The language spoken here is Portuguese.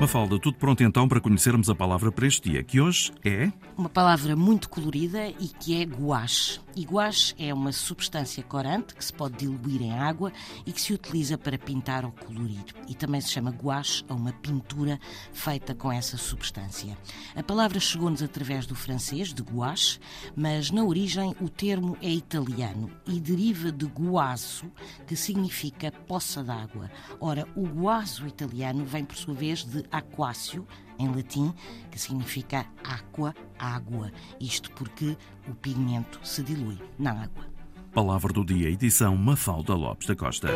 Mafalda, tudo pronto então para conhecermos a palavra para este dia, que hoje é. Uma palavra muito colorida e que é gouache. E gouache é uma substância corante que se pode diluir em água e que se utiliza para pintar ou colorir. E também se chama gouache a uma pintura feita com essa substância. A palavra chegou-nos através do francês, de gouache, mas na origem o termo é italiano e deriva de guaso, que significa poça d'água. Ora, o guaso italiano vem por sua vez de aquácio, em latim, que significa aqua, água. Isto porque o pigmento se dilui na água. Palavra do dia, edição Mafalda Lopes da Costa.